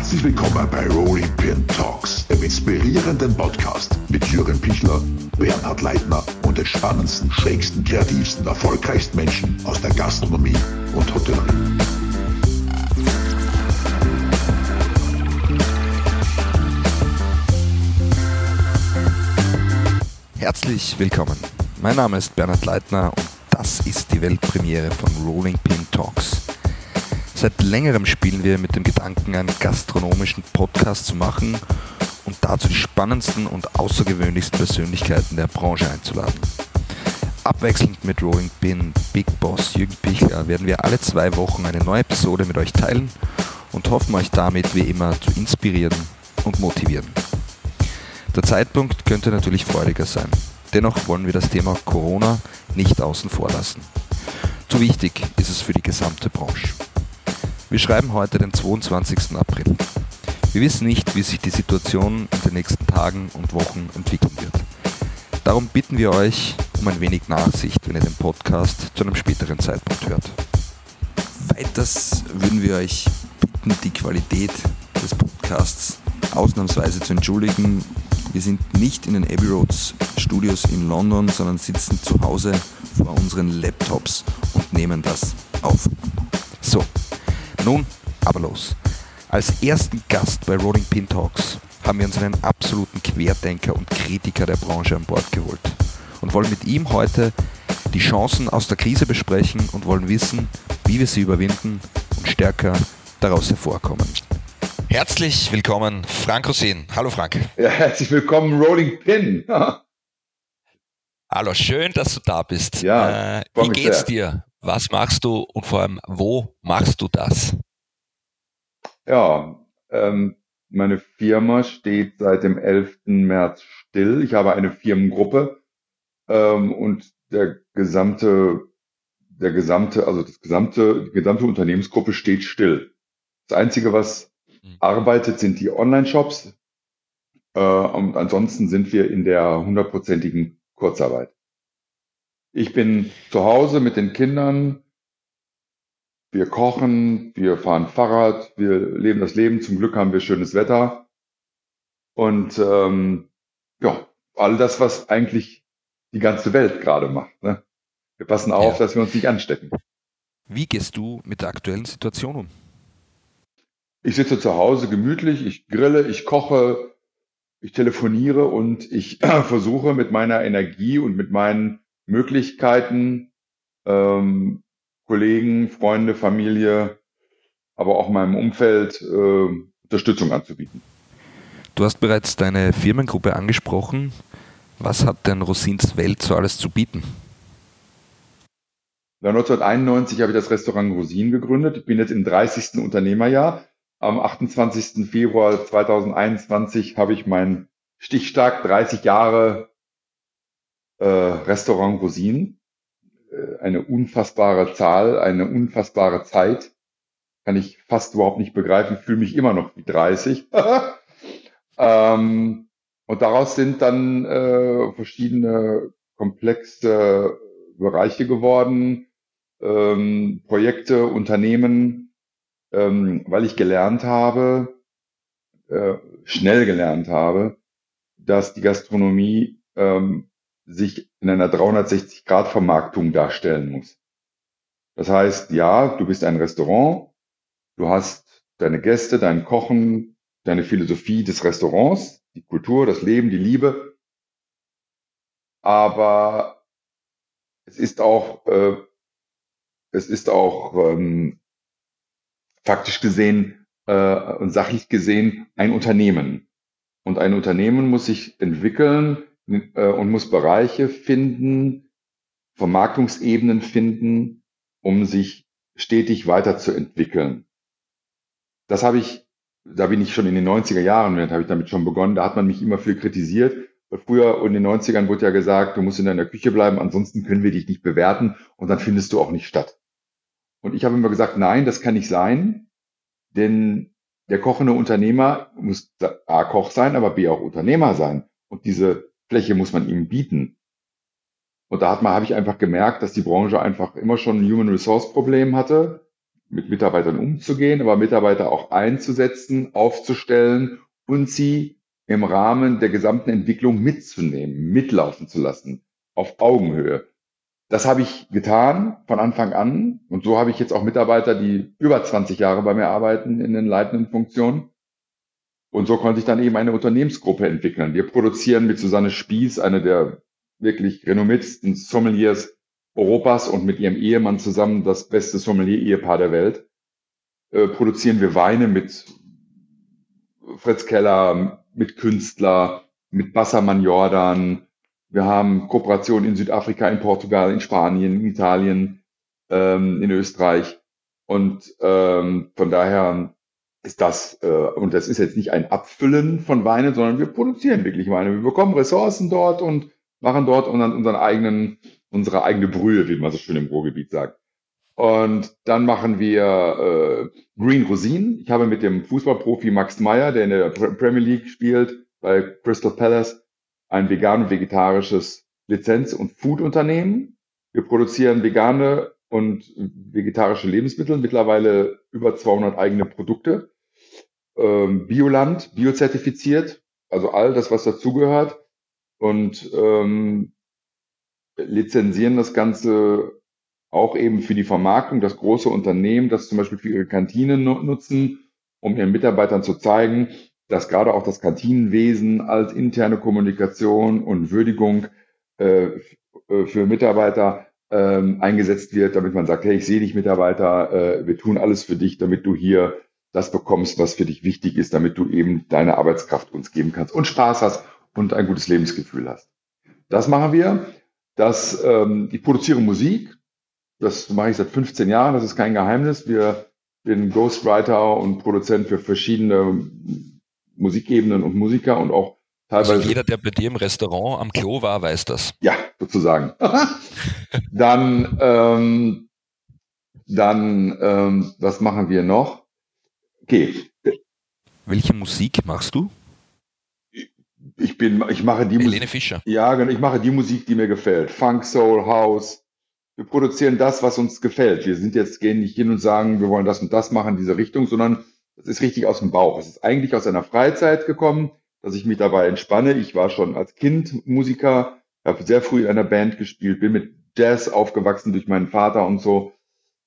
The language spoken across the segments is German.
Herzlich willkommen bei Rolling Pin Talks, dem inspirierenden Podcast mit Jürgen Pichler, Bernhard Leitner und den spannendsten, schrägsten, kreativsten, erfolgreichsten Menschen aus der Gastronomie und Hotellerie. Herzlich willkommen. Mein Name ist Bernhard Leitner und das ist die Weltpremiere von Rolling Pin Talks. Seit längerem spielen wir mit dem Gedanken, einen gastronomischen Podcast zu machen und dazu die spannendsten und außergewöhnlichsten Persönlichkeiten der Branche einzuladen. Abwechselnd mit Rolling Pin, Big Boss Jürgen Pichler werden wir alle zwei Wochen eine neue Episode mit euch teilen und hoffen euch damit wie immer zu inspirieren und motivieren. Der Zeitpunkt könnte natürlich freudiger sein. Dennoch wollen wir das Thema Corona nicht außen vor lassen. Zu wichtig ist es für die gesamte Branche. Wir schreiben heute den 22. April. Wir wissen nicht, wie sich die Situation in den nächsten Tagen und Wochen entwickeln wird. Darum bitten wir euch um ein wenig Nachsicht, wenn ihr den Podcast zu einem späteren Zeitpunkt hört. Weiters würden wir euch bitten, die Qualität des Podcasts ausnahmsweise zu entschuldigen. Wir sind nicht in den Abbey Roads Studios in London, sondern sitzen zu Hause vor unseren Laptops und nehmen das auf. So, nun aber los. Als ersten Gast bei Rolling Pin Talks haben wir uns einen absoluten Querdenker und Kritiker der Branche an Bord geholt und wollen mit ihm heute die Chancen aus der Krise besprechen und wollen wissen, wie wir sie überwinden und stärker daraus hervorkommen. Herzlich willkommen, Frank Rosin. Hallo Frank. Ja, herzlich willkommen, Rolling Pin. Hallo, schön, dass du da bist. Ja, äh, wie geht's sehr. dir? Was machst du und vor allem, wo machst du das? Ja, ähm, meine Firma steht seit dem 11. März still. Ich habe eine Firmengruppe ähm, und der gesamte, der gesamte, also das gesamte, die gesamte Unternehmensgruppe steht still. Das Einzige, was mhm. arbeitet, sind die Online-Shops. Äh, und ansonsten sind wir in der hundertprozentigen Kurzarbeit. Ich bin zu Hause mit den Kindern. Wir kochen, wir fahren Fahrrad, wir leben das Leben. Zum Glück haben wir schönes Wetter. Und ähm, ja, all das, was eigentlich die ganze Welt gerade macht. Ne? Wir passen auf, ja. dass wir uns nicht anstecken. Wie gehst du mit der aktuellen Situation um? Ich sitze zu Hause gemütlich, ich grille, ich koche, ich telefoniere und ich versuche mit meiner Energie und mit meinen Möglichkeiten, ähm, Kollegen, Freunde, Familie, aber auch meinem Umfeld äh, Unterstützung anzubieten. Du hast bereits deine Firmengruppe angesprochen. Was hat denn Rosins Welt so alles zu bieten? 1991 habe ich das Restaurant Rosin gegründet. Ich bin jetzt im 30. Unternehmerjahr. Am 28. Februar 2021 habe ich mein stichstark 30 Jahre äh, Restaurant Rosin. Äh, eine unfassbare Zahl, eine unfassbare Zeit. Kann ich fast überhaupt nicht begreifen. Fühle mich immer noch wie 30. ähm, und daraus sind dann äh, verschiedene komplexe Bereiche geworden, ähm, Projekte, Unternehmen, ähm, weil ich gelernt habe, äh, schnell gelernt habe, dass die Gastronomie ähm, sich in einer 360-Grad-Vermarktung darstellen muss. Das heißt, ja, du bist ein Restaurant, du hast deine Gäste, dein Kochen, deine Philosophie des Restaurants, die Kultur, das Leben, die Liebe. Aber es ist auch, äh, es ist auch ähm, faktisch gesehen äh, und sachlich gesehen ein Unternehmen. Und ein Unternehmen muss sich entwickeln und muss Bereiche finden, Vermarktungsebenen finden, um sich stetig weiterzuentwickeln. Das habe ich, da bin ich schon in den 90er Jahren, da habe ich damit schon begonnen, da hat man mich immer viel kritisiert. Früher in den 90ern wurde ja gesagt, du musst in deiner Küche bleiben, ansonsten können wir dich nicht bewerten und dann findest du auch nicht statt. Und ich habe immer gesagt, nein, das kann nicht sein, denn der kochende Unternehmer muss A Koch sein, aber B auch Unternehmer sein. Und diese Fläche muss man ihm bieten. Und da hat man, habe ich einfach gemerkt, dass die Branche einfach immer schon ein Human Resource Problem hatte. mit Mitarbeitern umzugehen, aber Mitarbeiter auch einzusetzen, aufzustellen und sie im Rahmen der gesamten Entwicklung mitzunehmen, mitlaufen zu lassen, auf Augenhöhe. Das habe ich getan von Anfang an und so habe ich jetzt auch Mitarbeiter, die über 20 Jahre bei mir arbeiten in den leitenden Funktionen. Und so konnte ich dann eben eine Unternehmensgruppe entwickeln. Wir produzieren mit Susanne Spieß, eine der wirklich renommiertesten Sommeliers Europas und mit ihrem Ehemann zusammen das beste Sommelier-Ehepaar der Welt, äh, produzieren wir Weine mit Fritz Keller, mit Künstler, mit Bassermann Jordan. Wir haben Kooperationen in Südafrika, in Portugal, in Spanien, in Italien, ähm, in Österreich. Und ähm, von daher ist das, äh, und das ist jetzt nicht ein Abfüllen von Weinen, sondern wir produzieren wirklich Weine. Wir bekommen Ressourcen dort und machen dort unseren, unseren eigenen unsere eigene Brühe, wie man so schön im Ruhrgebiet sagt. Und dann machen wir äh, Green Rosinen. Ich habe mit dem Fußballprofi Max Meyer, der in der Premier League spielt, bei Crystal Palace, ein vegan und vegetarisches Lizenz- und Food-Unternehmen. Wir produzieren vegane und vegetarische Lebensmittel, mittlerweile über 200 eigene Produkte. Ähm, Bioland, biozertifiziert, also all das, was dazugehört. Und ähm, lizenzieren das Ganze auch eben für die Vermarktung, dass große Unternehmen das zum Beispiel für ihre Kantinen nutzen, um ihren Mitarbeitern zu zeigen, dass gerade auch das Kantinenwesen als interne Kommunikation und Würdigung äh, äh für Mitarbeiter ähm, eingesetzt wird, damit man sagt, hey, ich sehe dich Mitarbeiter, äh, wir tun alles für dich, damit du hier das bekommst, was für dich wichtig ist, damit du eben deine Arbeitskraft uns geben kannst und Spaß hast und ein gutes Lebensgefühl hast. Das machen wir dass ähm, ich produziere Musik. Das mache ich seit 15 Jahren, das ist kein Geheimnis. Wir bin Ghostwriter und Produzent für verschiedene Musikebenen und Musiker und auch teilweise. Also jeder, der bei dir im Restaurant am Klo war, weiß das. Ja, sozusagen. dann, ähm, dann, ähm, was machen wir noch? Okay. Welche Musik machst du? ich bin, ich mache die Helene Musik. Fischer. Ja, genau, ich mache die Musik, die mir gefällt. Funk, Soul, House. Wir produzieren das, was uns gefällt. Wir sind jetzt, gehen nicht hin und sagen, wir wollen das und das machen in diese Richtung, sondern es ist richtig aus dem Bauch. Es ist eigentlich aus einer Freizeit gekommen, dass ich mich dabei entspanne. Ich war schon als Kind Musiker, habe sehr früh in einer Band gespielt, bin mit Jazz aufgewachsen durch meinen Vater und so.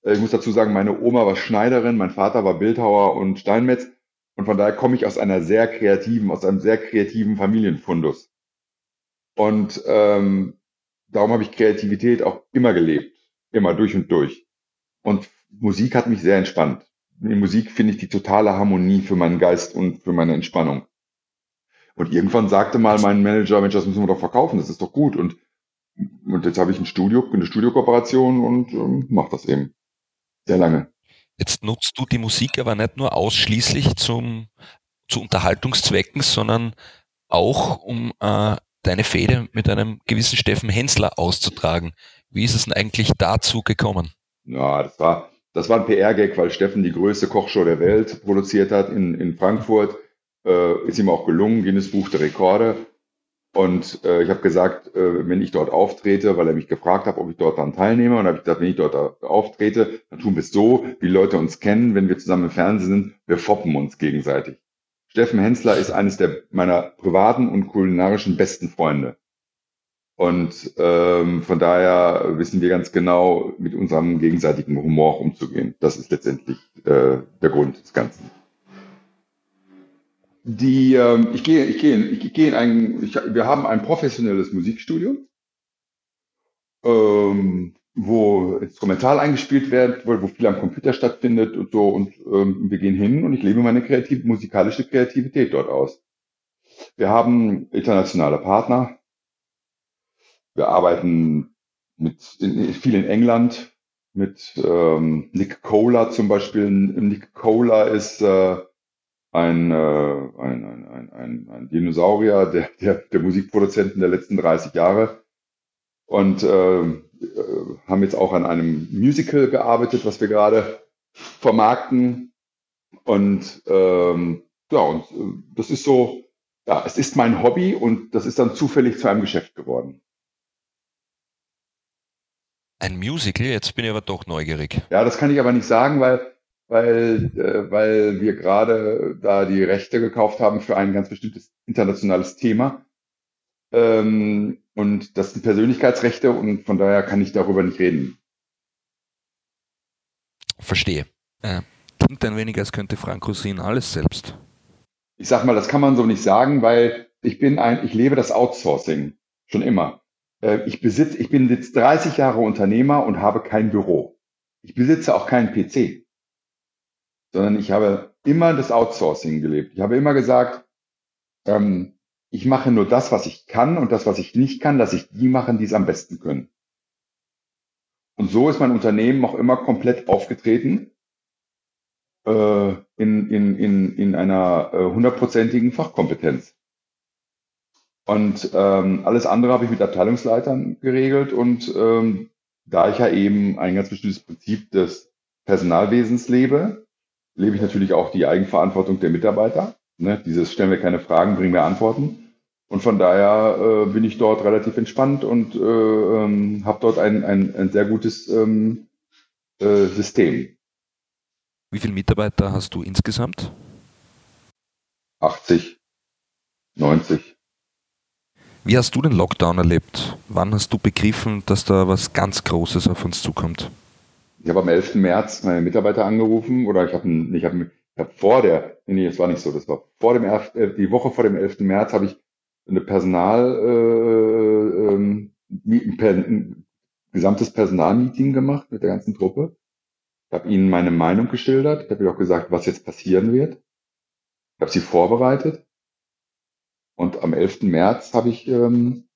Äh, ich muss dazu sagen, meine Oma war Schneiderin, mein Vater war Bildhauer und Steinmetz. Und von daher komme ich aus einer sehr kreativen, aus einem sehr kreativen Familienfundus. Und ähm, darum habe ich Kreativität auch immer gelebt, immer durch und durch. Und Musik hat mich sehr entspannt. In Musik finde ich die totale Harmonie für meinen Geist und für meine Entspannung. Und irgendwann sagte mal mein Manager, Mensch, das müssen wir doch verkaufen, das ist doch gut. Und, und jetzt habe ich ein Studio, eine Studiokooperation und ähm, mache das eben. Sehr lange. Jetzt nutzt du die Musik aber nicht nur ausschließlich zum, zu Unterhaltungszwecken, sondern auch um äh, deine Fehde mit einem gewissen Steffen Hensler auszutragen. Wie ist es denn eigentlich dazu gekommen? Ja, das war, das war ein PR-Gag, weil Steffen die größte Kochshow der Welt produziert hat in, in Frankfurt. Äh, ist ihm auch gelungen, Guinness Buch der Rekorde. Und äh, ich habe gesagt, äh, wenn ich dort auftrete, weil er mich gefragt hat, ob ich dort dann teilnehme, und habe ich gesagt, wenn ich dort auftrete, dann tun wir es so, wie Leute uns kennen, wenn wir zusammen im Fernsehen sind, wir foppen uns gegenseitig. Steffen Hensler ist eines der meiner privaten und kulinarischen besten Freunde. Und ähm, von daher wissen wir ganz genau, mit unserem gegenseitigen Humor umzugehen. Das ist letztendlich äh, der Grund des Ganzen. Die, ähm, ich gehe, ich gehe, ich gehe in ein, ich, wir haben ein professionelles Musikstudio, ähm, wo Instrumental eingespielt wird, wo, wo viel am Computer stattfindet und so. Und ähm, wir gehen hin und ich lebe meine kreative, musikalische Kreativität dort aus. Wir haben internationale Partner. Wir arbeiten mit in, viel in England mit ähm, Nick Cola zum Beispiel. Nick Cola ist äh, ein, äh, ein, ein, ein, ein, ein Dinosaurier der, der, der Musikproduzenten der letzten 30 Jahre und äh, äh, haben jetzt auch an einem Musical gearbeitet, was wir gerade vermarkten. Und ähm, ja, und äh, das ist so, ja, es ist mein Hobby und das ist dann zufällig zu einem Geschäft geworden. Ein Musical, jetzt bin ich aber doch neugierig. Ja, das kann ich aber nicht sagen, weil weil, äh, weil wir gerade da die Rechte gekauft haben für ein ganz bestimmtes internationales Thema. Ähm, und das sind Persönlichkeitsrechte und von daher kann ich darüber nicht reden. Verstehe. Äh, klingt ein wenig, als könnte Frank Rosin alles selbst. Ich sag mal, das kann man so nicht sagen, weil ich bin ein, ich lebe das Outsourcing schon immer. Äh, ich besitze, ich bin jetzt 30 Jahre Unternehmer und habe kein Büro. Ich besitze auch keinen PC, sondern ich habe immer das Outsourcing gelebt. Ich habe immer gesagt, ähm, ich mache nur das, was ich kann und das, was ich nicht kann, dass ich die machen, die es am besten können. Und so ist mein Unternehmen auch immer komplett aufgetreten äh, in, in, in, in einer äh, hundertprozentigen Fachkompetenz. Und ähm, alles andere habe ich mit Abteilungsleitern geregelt und ähm, da ich ja eben ein ganz bestimmtes Prinzip des Personalwesens lebe, lebe ich natürlich auch die Eigenverantwortung der Mitarbeiter. Ne? Dieses stellen wir keine Fragen, bringen wir Antworten. Und von daher äh, bin ich dort relativ entspannt und äh, ähm, habe dort ein, ein, ein sehr gutes ähm, äh, System. Wie viele Mitarbeiter hast du insgesamt? 80, 90. Wie hast du den Lockdown erlebt? Wann hast du begriffen, dass da was ganz Großes auf uns zukommt? Ich habe am 11. März meine Mitarbeiter angerufen oder ich habe ich hab, ich hab vor der, nee, das war nicht so, das war vor dem, äh, die Woche vor dem 11. März habe ich eine Personal, äh, ähm, ein gesamtes Personalmeeting gemacht mit der ganzen Truppe. Ich habe ihnen meine Meinung geschildert. Ich habe ihnen auch gesagt, was jetzt passieren wird. Ich habe sie vorbereitet. Und am 11. März habe ich ähm,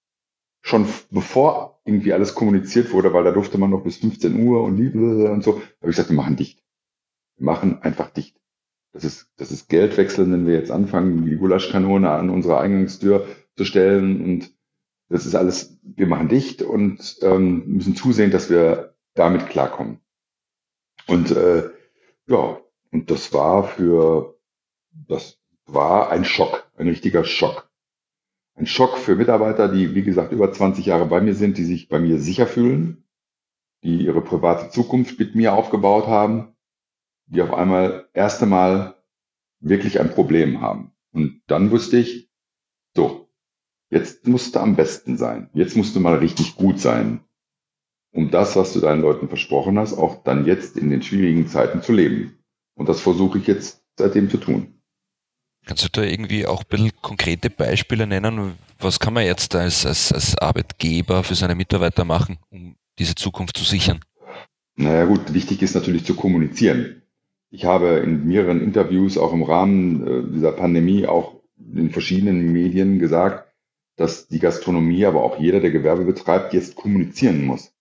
schon bevor irgendwie alles kommuniziert wurde, weil da durfte man noch bis 15 Uhr und Liebe und so, habe ich gesagt, wir machen dicht. Wir machen einfach dicht. Das ist, das ist Geld wechseln, wenn wir jetzt anfangen, die Gulaschkanone an unsere Eingangstür zu stellen und das ist alles, wir machen dicht und ähm, müssen zusehen, dass wir damit klarkommen. Und äh, ja, und das war für, das war ein Schock, ein richtiger Schock ein Schock für Mitarbeiter, die, wie gesagt, über 20 Jahre bei mir sind, die sich bei mir sicher fühlen, die ihre private Zukunft mit mir aufgebaut haben, die auf einmal erste Mal wirklich ein Problem haben. Und dann wusste ich, so, jetzt musst du am besten sein. Jetzt musst du mal richtig gut sein, um das, was du deinen Leuten versprochen hast, auch dann jetzt in den schwierigen Zeiten zu leben. Und das versuche ich jetzt seitdem zu tun. Kannst du da irgendwie auch ein bisschen konkrete Beispiele nennen? Was kann man jetzt als, als, als Arbeitgeber für seine Mitarbeiter machen, um diese Zukunft zu sichern? Naja gut, wichtig ist natürlich zu kommunizieren. Ich habe in mehreren Interviews auch im Rahmen äh, dieser Pandemie auch in verschiedenen Medien gesagt, dass die Gastronomie, aber auch jeder, der Gewerbe betreibt, jetzt kommunizieren muss.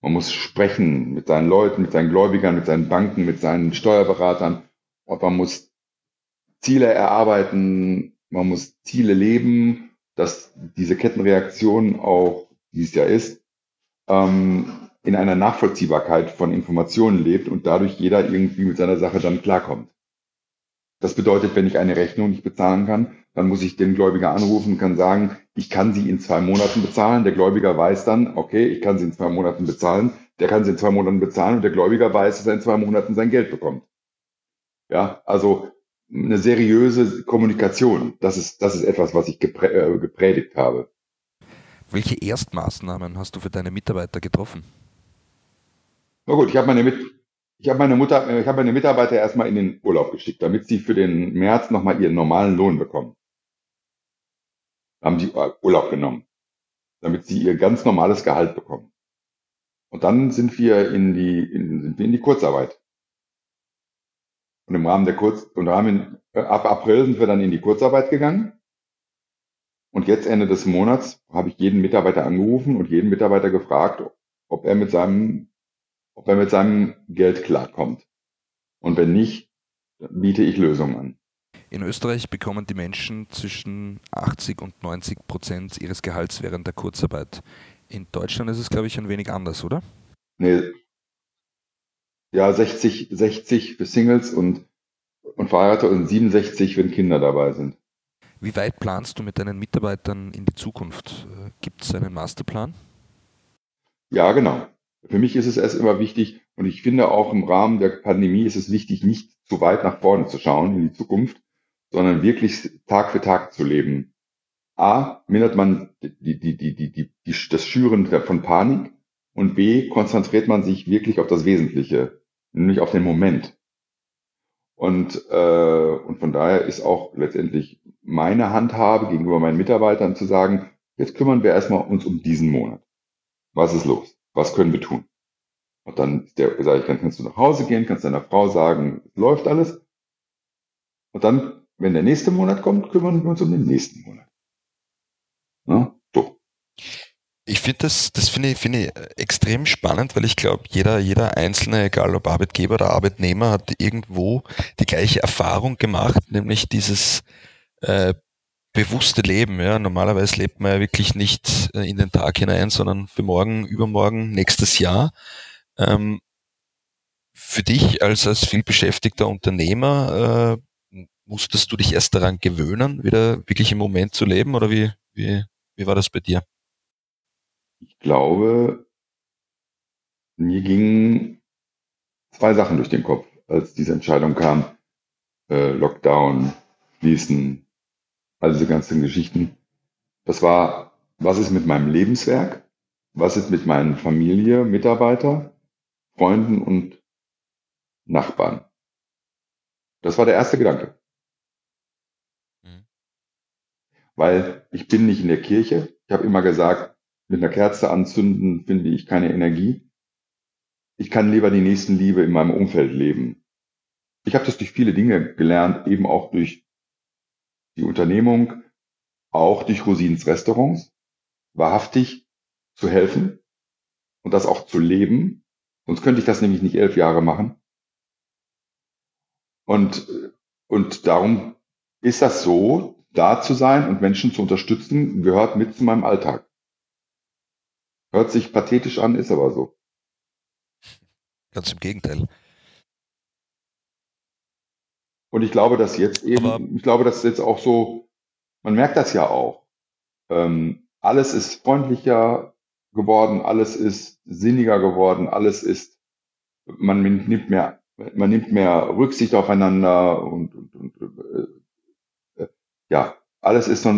Man muss sprechen mit seinen Leuten, mit seinen Gläubigern, mit seinen Banken, mit seinen Steuerberatern und man muss Ziele erarbeiten, man muss Ziele leben, dass diese Kettenreaktion auch, wie es ja ist, ähm, in einer Nachvollziehbarkeit von Informationen lebt und dadurch jeder irgendwie mit seiner Sache dann klarkommt. Das bedeutet, wenn ich eine Rechnung nicht bezahlen kann, dann muss ich den Gläubiger anrufen und kann sagen, ich kann sie in zwei Monaten bezahlen. Der Gläubiger weiß dann, okay, ich kann sie in zwei Monaten bezahlen. Der kann sie in zwei Monaten bezahlen und der Gläubiger weiß, dass er in zwei Monaten sein Geld bekommt. Ja, also eine seriöse Kommunikation. Das ist, das ist etwas, was ich geprä äh, gepredigt habe. Welche Erstmaßnahmen hast du für deine Mitarbeiter getroffen? Na gut, ich habe meine, Mit ich hab meine, Mutter, äh, ich hab meine Mitarbeiter erstmal in den Urlaub geschickt, damit sie für den März nochmal ihren normalen Lohn bekommen. Haben die Urlaub genommen, damit sie ihr ganz normales Gehalt bekommen. Und dann sind wir in die, in, sind wir in die Kurzarbeit. Und im Rahmen der Kurz, und Rahmen, äh, ab April sind wir dann in die Kurzarbeit gegangen. Und jetzt Ende des Monats habe ich jeden Mitarbeiter angerufen und jeden Mitarbeiter gefragt, ob er mit seinem, ob er mit seinem Geld klarkommt. Und wenn nicht, biete ich Lösungen an. In Österreich bekommen die Menschen zwischen 80 und 90 Prozent ihres Gehalts während der Kurzarbeit. In Deutschland ist es, glaube ich, ein wenig anders, oder? Nee, ja, 60, 60 für Singles und, und Verheiratete und 67, wenn Kinder dabei sind. Wie weit planst du mit deinen Mitarbeitern in die Zukunft? Gibt es einen Masterplan? Ja, genau. Für mich ist es erst immer wichtig, Und ich finde auch im Rahmen der Pandemie ist es wichtig, nicht zu weit nach vorne zu schauen in die Zukunft, sondern wirklich Tag für Tag zu leben. A, mindert man die, die, die, die, die, die, das Schüren von Panik und B, konzentriert man sich wirklich auf das Wesentliche, nämlich auf den Moment. Und, äh, und von daher ist auch letztendlich meine Handhabe gegenüber meinen Mitarbeitern zu sagen, jetzt kümmern wir erstmal uns um diesen Monat. Was ist los? Was können wir tun? Und dann der, sage ich, dann kannst du nach Hause gehen, kannst deiner Frau sagen, läuft alles. Und dann, wenn der nächste Monat kommt, kümmern wir uns um den nächsten Monat. So. Ich finde das, das finde ich, finde ich extrem spannend, weil ich glaube, jeder, jeder Einzelne, egal ob Arbeitgeber oder Arbeitnehmer, hat irgendwo die gleiche Erfahrung gemacht, nämlich dieses äh, bewusste Leben. Ja. Normalerweise lebt man ja wirklich nicht äh, in den Tag hinein, sondern für morgen, übermorgen, nächstes Jahr. Ähm, für dich als, als vielbeschäftigter Unternehmer, äh, musstest du dich erst daran gewöhnen, wieder wirklich im Moment zu leben oder wie, wie, wie war das bei dir? Ich glaube, mir gingen zwei Sachen durch den Kopf, als diese Entscheidung kam. Äh, Lockdown, Schließen, all diese ganzen Geschichten. Das war, was ist mit meinem Lebenswerk? Was ist mit meinen Familie, Mitarbeiter? Freunden und Nachbarn. Das war der erste Gedanke. Mhm. Weil ich bin nicht in der Kirche. Ich habe immer gesagt, mit einer Kerze anzünden finde ich keine Energie. Ich kann lieber die Nächstenliebe in meinem Umfeld leben. Ich habe das durch viele Dinge gelernt, eben auch durch die Unternehmung, auch durch Rosins Restaurants, wahrhaftig zu helfen und das auch zu leben Sonst könnte ich das nämlich nicht elf Jahre machen. Und, und darum ist das so, da zu sein und Menschen zu unterstützen, gehört mit zu meinem Alltag. Hört sich pathetisch an, ist aber so. Ganz im Gegenteil. Und ich glaube, dass jetzt eben, aber ich glaube, dass jetzt auch so, man merkt das ja auch. Ähm, alles ist freundlicher, geworden, alles ist sinniger geworden, alles ist, man nimmt mehr, man nimmt mehr Rücksicht aufeinander und, und, und äh, äh, ja, alles ist so,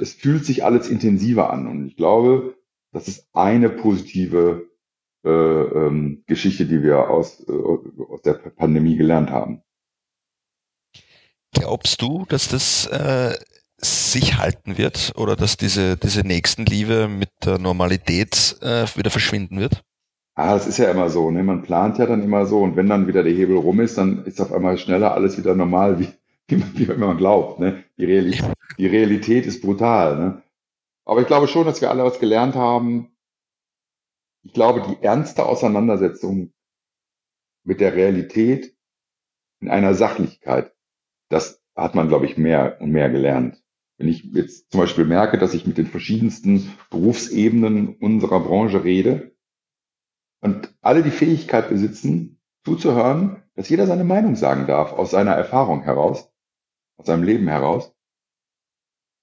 es fühlt sich alles intensiver an und ich glaube, das ist eine positive äh, ähm, Geschichte, die wir aus, äh, aus der Pandemie gelernt haben. Glaubst du, dass das äh, sich halten wird oder dass diese, diese Nächstenliebe mit der Normalität äh, wieder verschwinden wird? Ah, das ist ja immer so, ne? Man plant ja dann immer so und wenn dann wieder der Hebel rum ist, dann ist auf einmal schneller alles wieder normal, wie, wie, man, wie man glaubt. Ne? Die, Realität, die Realität ist brutal. Ne? Aber ich glaube schon, dass wir alle was gelernt haben. Ich glaube, die ernste Auseinandersetzung mit der Realität in einer Sachlichkeit, das hat man, glaube ich, mehr und mehr gelernt. Wenn ich jetzt zum Beispiel merke, dass ich mit den verschiedensten Berufsebenen unserer Branche rede und alle die Fähigkeit besitzen, zuzuhören, dass jeder seine Meinung sagen darf, aus seiner Erfahrung heraus, aus seinem Leben heraus,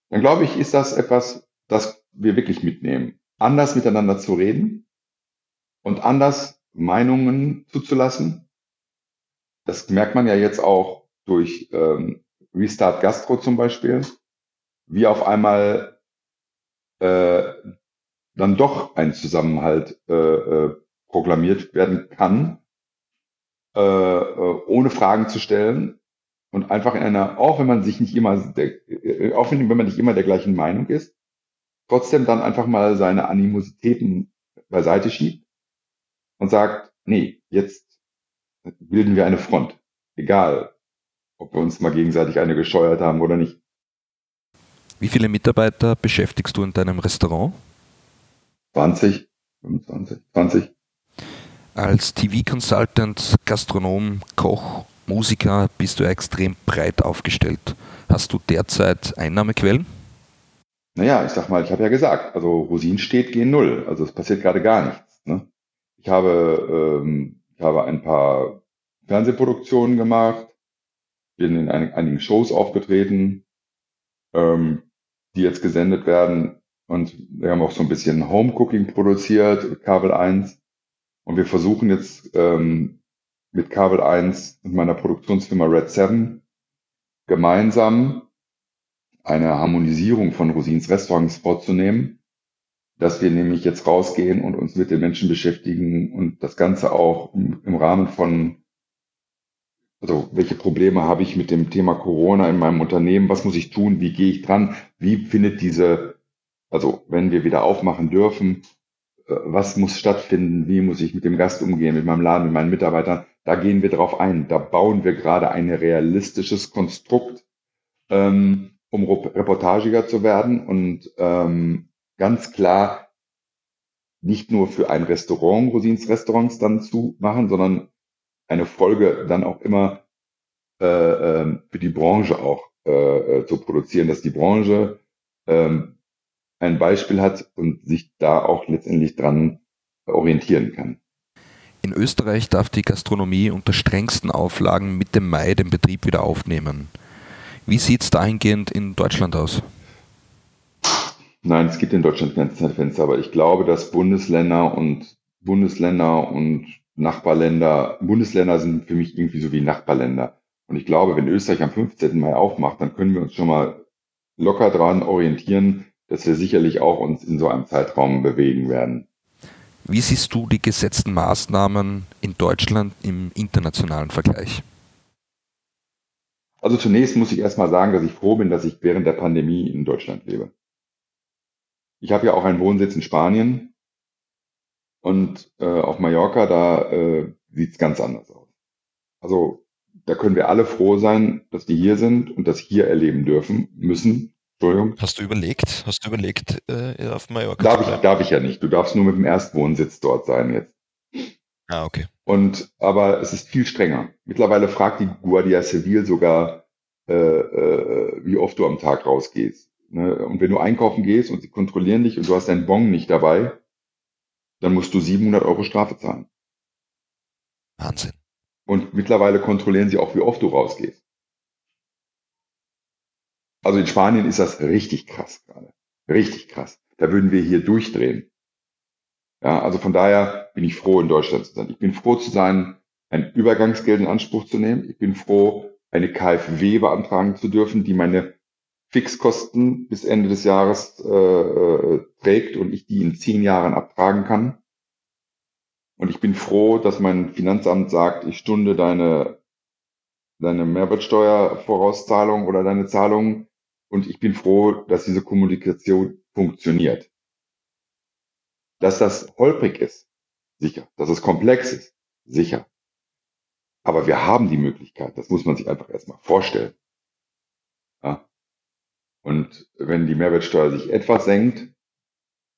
dann glaube ich, ist das etwas, das wir wirklich mitnehmen. Anders miteinander zu reden und anders Meinungen zuzulassen. Das merkt man ja jetzt auch durch ähm, Restart Gastro zum Beispiel wie auf einmal äh, dann doch ein Zusammenhalt äh, äh, proklamiert werden kann, äh, äh, ohne Fragen zu stellen und einfach in einer, auch wenn man sich nicht immer, der, äh, auch wenn, wenn man nicht immer der gleichen Meinung ist, trotzdem dann einfach mal seine Animositäten beiseite schiebt und sagt, nee, jetzt bilden wir eine Front. Egal, ob wir uns mal gegenseitig eine gescheuert haben oder nicht. Wie viele Mitarbeiter beschäftigst du in deinem Restaurant? 20, 25, 20. Als TV-Consultant, Gastronom, Koch, Musiker bist du extrem breit aufgestellt. Hast du derzeit Einnahmequellen? Naja, ich sag mal, ich habe ja gesagt, also Rosin steht gegen Null. Also es passiert gerade gar nichts. Ne? Ich habe, ähm, ich habe ein paar Fernsehproduktionen gemacht, bin in einigen Shows aufgetreten, ähm, die jetzt gesendet werden. Und wir haben auch so ein bisschen Home Cooking produziert, Kabel 1. Und wir versuchen jetzt ähm, mit Kabel 1 und meiner Produktionsfirma Red 7 gemeinsam eine Harmonisierung von Rosins Restaurants vorzunehmen, dass wir nämlich jetzt rausgehen und uns mit den Menschen beschäftigen und das Ganze auch im, Rahmen von, also welche Probleme habe ich mit dem Thema Corona in meinem Unternehmen, was muss ich tun, wie gehe ich dran, wie findet diese, also wenn wir wieder aufmachen dürfen, äh, was muss stattfinden, wie muss ich mit dem Gast umgehen, mit meinem Laden, mit meinen Mitarbeitern, da gehen wir drauf ein. Da bauen wir gerade ein realistisches Konstrukt, ähm, um reportagiger zu werden und ähm, ganz klar nicht nur für ein Restaurant Rosins Restaurants dann zu machen, sondern eine Folge dann auch immer äh, äh, für die Branche auch äh, äh, zu produzieren, dass die Branche ähm, ein Beispiel hat und sich da auch letztendlich dran orientieren kann. In Österreich darf die Gastronomie unter strengsten Auflagen Mitte Mai den Betrieb wieder aufnehmen. Wie sieht es dahingehend in Deutschland aus? Nein, es gibt in Deutschland kein Zeitfenster, aber ich glaube, dass Bundesländer und Bundesländer und Nachbarländer, Bundesländer sind für mich irgendwie so wie Nachbarländer. Und ich glaube, wenn Österreich am 15. Mai aufmacht, dann können wir uns schon mal locker dran orientieren, dass wir sicherlich auch uns in so einem Zeitraum bewegen werden. Wie siehst du die gesetzten Maßnahmen in Deutschland im internationalen Vergleich? Also zunächst muss ich erstmal sagen, dass ich froh bin, dass ich während der Pandemie in Deutschland lebe. Ich habe ja auch einen Wohnsitz in Spanien und äh, auf Mallorca, da äh, sieht es ganz anders aus. Also da können wir alle froh sein, dass die hier sind und das hier erleben dürfen, müssen, Entschuldigung. Hast du überlegt, hast du überlegt, äh, auf Mallorca darf zu bleiben? Ich, darf ich ja nicht. Du darfst nur mit dem Erstwohnsitz dort sein jetzt. Ah, okay. Und, aber es ist viel strenger. Mittlerweile fragt die Guardia Civil sogar, äh, äh, wie oft du am Tag rausgehst. Ne? Und wenn du einkaufen gehst und sie kontrollieren dich und du hast deinen Bon nicht dabei, dann musst du 700 Euro Strafe zahlen. Wahnsinn. Und mittlerweile kontrollieren sie auch, wie oft du rausgehst. Also in Spanien ist das richtig krass gerade. Richtig krass. Da würden wir hier durchdrehen. Ja, also von daher bin ich froh, in Deutschland zu sein. Ich bin froh zu sein, ein Übergangsgeld in Anspruch zu nehmen. Ich bin froh, eine KfW beantragen zu dürfen, die meine Fixkosten bis Ende des Jahres äh, äh, trägt und ich die in zehn Jahren abtragen kann. Und ich bin froh, dass mein Finanzamt sagt, ich stunde deine, deine Mehrwertsteuervorauszahlung oder deine Zahlung und ich bin froh, dass diese Kommunikation funktioniert. Dass das holprig ist, sicher. Dass es komplex ist, sicher. Aber wir haben die Möglichkeit, das muss man sich einfach erstmal vorstellen. Ja? Und wenn die Mehrwertsteuer sich etwas senkt,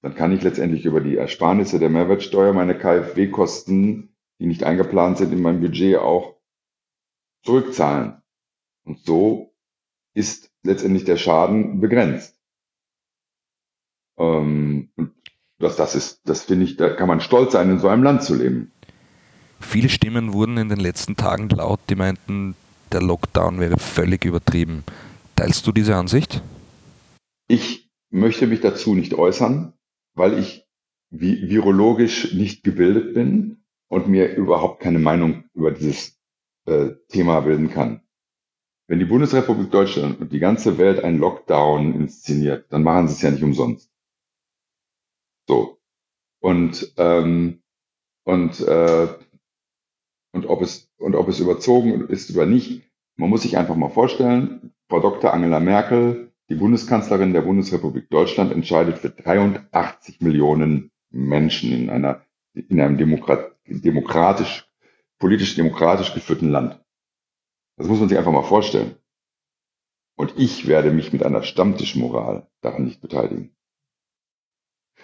dann kann ich letztendlich über die Ersparnisse der Mehrwertsteuer meine KfW-Kosten, die nicht eingeplant sind in meinem Budget, auch zurückzahlen. Und so ist letztendlich der Schaden begrenzt. Ähm, das, das ist, das finde ich, da kann man stolz sein, in so einem Land zu leben. Viele Stimmen wurden in den letzten Tagen laut, die meinten, der Lockdown wäre völlig übertrieben. Teilst du diese Ansicht? Ich möchte mich dazu nicht äußern, weil ich virologisch nicht gebildet bin und mir überhaupt keine Meinung über dieses äh, Thema bilden kann. Wenn die Bundesrepublik Deutschland und die ganze Welt einen Lockdown inszeniert, dann machen sie es ja nicht umsonst. So. Und, ähm, und, äh, und, ob es, und ob es überzogen ist oder nicht, man muss sich einfach mal vorstellen, Frau Dr. Angela Merkel, die Bundeskanzlerin der Bundesrepublik Deutschland, entscheidet für 83 Millionen Menschen in einer, in einem Demokrat, demokratisch, politisch demokratisch geführten Land. Das muss man sich einfach mal vorstellen. Und ich werde mich mit einer Stammtischmoral daran nicht beteiligen.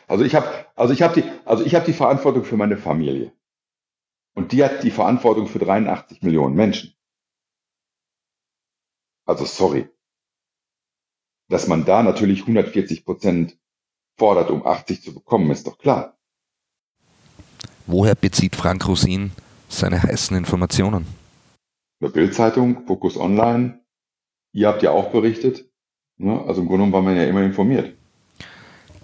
Also ich habe, also ich habe die, also ich habe die Verantwortung für meine Familie. Und die hat die Verantwortung für 83 Millionen Menschen. Also sorry. Dass man da natürlich 140 Prozent fordert, um 80 zu bekommen, ist doch klar. Woher bezieht Frank Rosin seine heißen Informationen? der Bildzeitung, Focus Online. Ihr habt ja auch berichtet. Ne? Also im Grunde genommen war man ja immer informiert.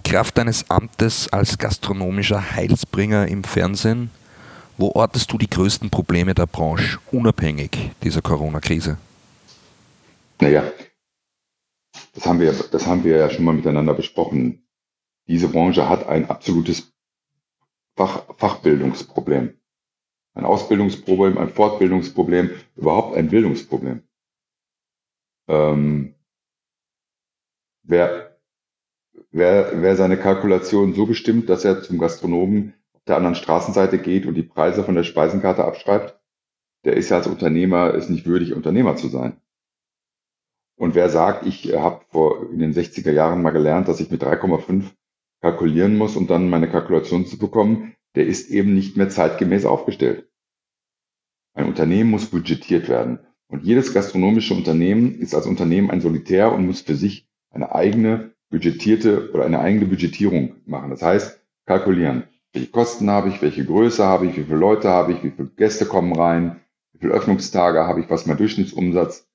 Kraft deines Amtes als gastronomischer Heilsbringer im Fernsehen Wo ortest du die größten Probleme der Branche, unabhängig dieser Corona-Krise? Naja, das haben, wir, das haben wir ja schon mal miteinander besprochen. Diese Branche hat ein absolutes Fach, Fachbildungsproblem. Ein Ausbildungsproblem, ein Fortbildungsproblem, überhaupt ein Bildungsproblem. Ähm, wer, wer, wer seine Kalkulation so bestimmt, dass er zum Gastronomen auf der anderen Straßenseite geht und die Preise von der Speisenkarte abschreibt, der ist ja als Unternehmer, ist nicht würdig, Unternehmer zu sein. Und wer sagt, ich habe vor in den 60er Jahren mal gelernt, dass ich mit 3,5 kalkulieren muss, um dann meine Kalkulation zu bekommen, der ist eben nicht mehr zeitgemäß aufgestellt. Ein Unternehmen muss budgetiert werden. Und jedes gastronomische Unternehmen ist als Unternehmen ein Solitär und muss für sich eine eigene budgetierte oder eine eigene Budgetierung machen. Das heißt, kalkulieren. Welche Kosten habe ich? Welche Größe habe ich? Wie viele Leute habe ich? Wie viele Gäste kommen rein? Wie viele Öffnungstage habe ich? Was mein Durchschnittsumsatz?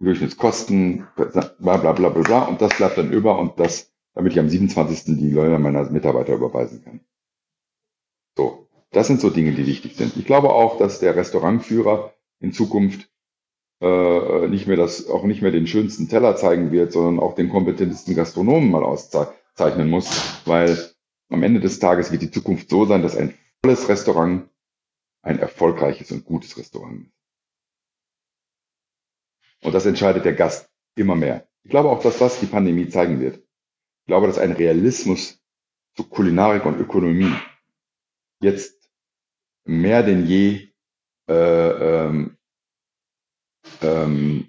Durchschnittskosten? Bla, bla, bla, bla, bla. Und das bleibt dann über und das, damit ich am 27. die Löhne meiner Mitarbeiter überweisen kann. So. Das sind so Dinge, die wichtig sind. Ich glaube auch, dass der Restaurantführer in Zukunft äh, nicht mehr das, auch nicht mehr den schönsten Teller zeigen wird, sondern auch den kompetentesten Gastronomen mal auszeichnen muss, weil am Ende des Tages wird die Zukunft so sein, dass ein volles Restaurant ein erfolgreiches und gutes Restaurant ist. Und das entscheidet der Gast immer mehr. Ich glaube auch, dass das die Pandemie zeigen wird. Ich glaube, dass ein Realismus zu Kulinarik und Ökonomie jetzt mehr denn je äh, ähm, ähm,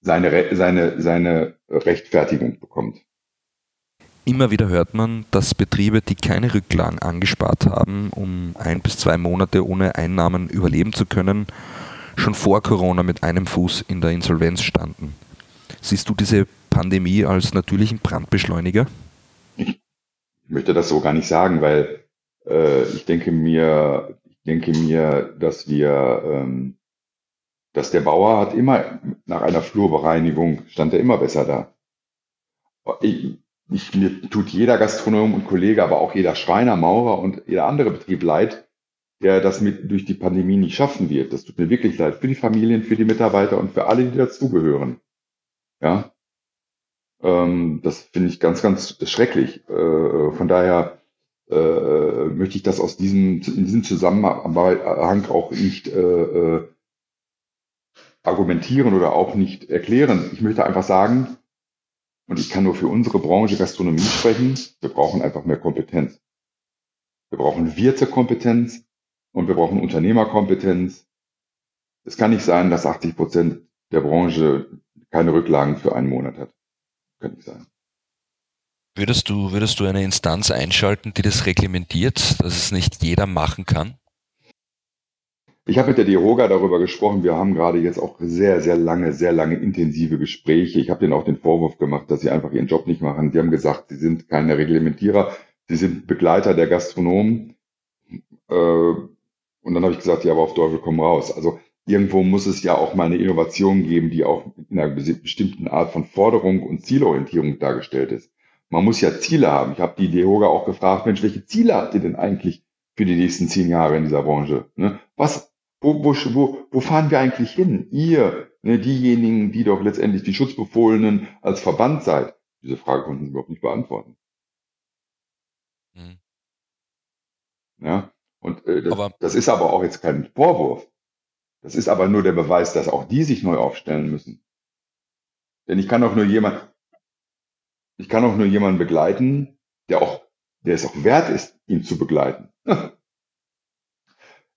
seine, seine, seine Rechtfertigung bekommt. Immer wieder hört man, dass Betriebe, die keine Rücklagen angespart haben, um ein bis zwei Monate ohne Einnahmen überleben zu können, schon vor Corona mit einem Fuß in der Insolvenz standen. Siehst du diese Pandemie als natürlichen Brandbeschleuniger? Ich möchte das so gar nicht sagen, weil äh, ich denke mir, denke mir, dass wir, ähm, dass der Bauer hat immer nach einer Flurbereinigung stand er immer besser da. Ich, ich, mir tut jeder Gastronom und Kollege, aber auch jeder Schreiner, Maurer und jeder andere Betrieb leid, der das mit durch die Pandemie nicht schaffen wird. Das tut mir wirklich leid für die Familien, für die Mitarbeiter und für alle, die dazugehören. Ja, ähm, das finde ich ganz, ganz schrecklich. Äh, von daher äh, möchte ich das aus diesem, in diesem Zusammenhang auch nicht äh, äh, argumentieren oder auch nicht erklären. Ich möchte einfach sagen, und ich kann nur für unsere Branche Gastronomie sprechen, wir brauchen einfach mehr Kompetenz. Wir brauchen Wirtekompetenz und wir brauchen Unternehmerkompetenz. Es kann nicht sein, dass 80 Prozent der Branche keine Rücklagen für einen Monat hat. Kann nicht sein. Würdest du, würdest du eine Instanz einschalten, die das reglementiert, dass es nicht jeder machen kann? Ich habe mit der Diroga darüber gesprochen. Wir haben gerade jetzt auch sehr, sehr lange, sehr lange intensive Gespräche. Ich habe denen auch den Vorwurf gemacht, dass sie einfach ihren Job nicht machen. Die haben gesagt, sie sind keine Reglementierer, sie sind Begleiter der Gastronomen. Äh, und dann habe ich gesagt, ja, aber auf Teufel komm raus. Also irgendwo muss es ja auch mal eine Innovation geben, die auch in einer bestimmten Art von Forderung und Zielorientierung dargestellt ist. Man muss ja Ziele haben. Ich habe die Dehoga auch gefragt, Mensch, welche Ziele habt ihr denn eigentlich für die nächsten zehn Jahre in dieser Branche? Ne? Was, wo, wo, wo, wo fahren wir eigentlich hin? Ihr, ne, diejenigen, die doch letztendlich die Schutzbefohlenen als Verband seid. Diese Frage konnten sie überhaupt nicht beantworten. Mhm. Ja, und äh, das, das ist aber auch jetzt kein Vorwurf. Das ist aber nur der Beweis, dass auch die sich neu aufstellen müssen. Denn ich kann doch nur jemand, ich kann auch nur jemanden begleiten, der auch, der es auch wert ist, ihn zu begleiten.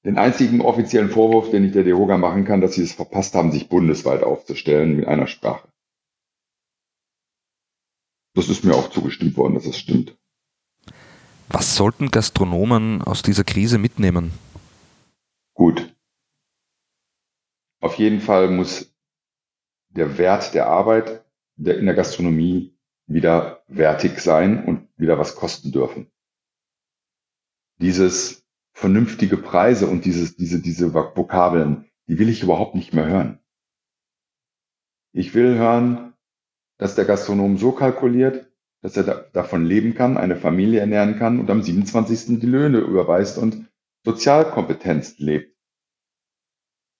Den einzigen offiziellen Vorwurf, den ich der DEHOGA machen kann, dass sie es verpasst haben, sich bundesweit aufzustellen mit einer Sprache. Das ist mir auch zugestimmt worden, dass das stimmt. Was sollten Gastronomen aus dieser Krise mitnehmen? Gut. Auf jeden Fall muss der Wert der Arbeit in der Gastronomie wieder wertig sein und wieder was kosten dürfen. Dieses vernünftige Preise und dieses, diese, diese Vokabeln, die will ich überhaupt nicht mehr hören. Ich will hören, dass der Gastronom so kalkuliert, dass er da, davon leben kann, eine Familie ernähren kann und am 27. die Löhne überweist und Sozialkompetenz lebt.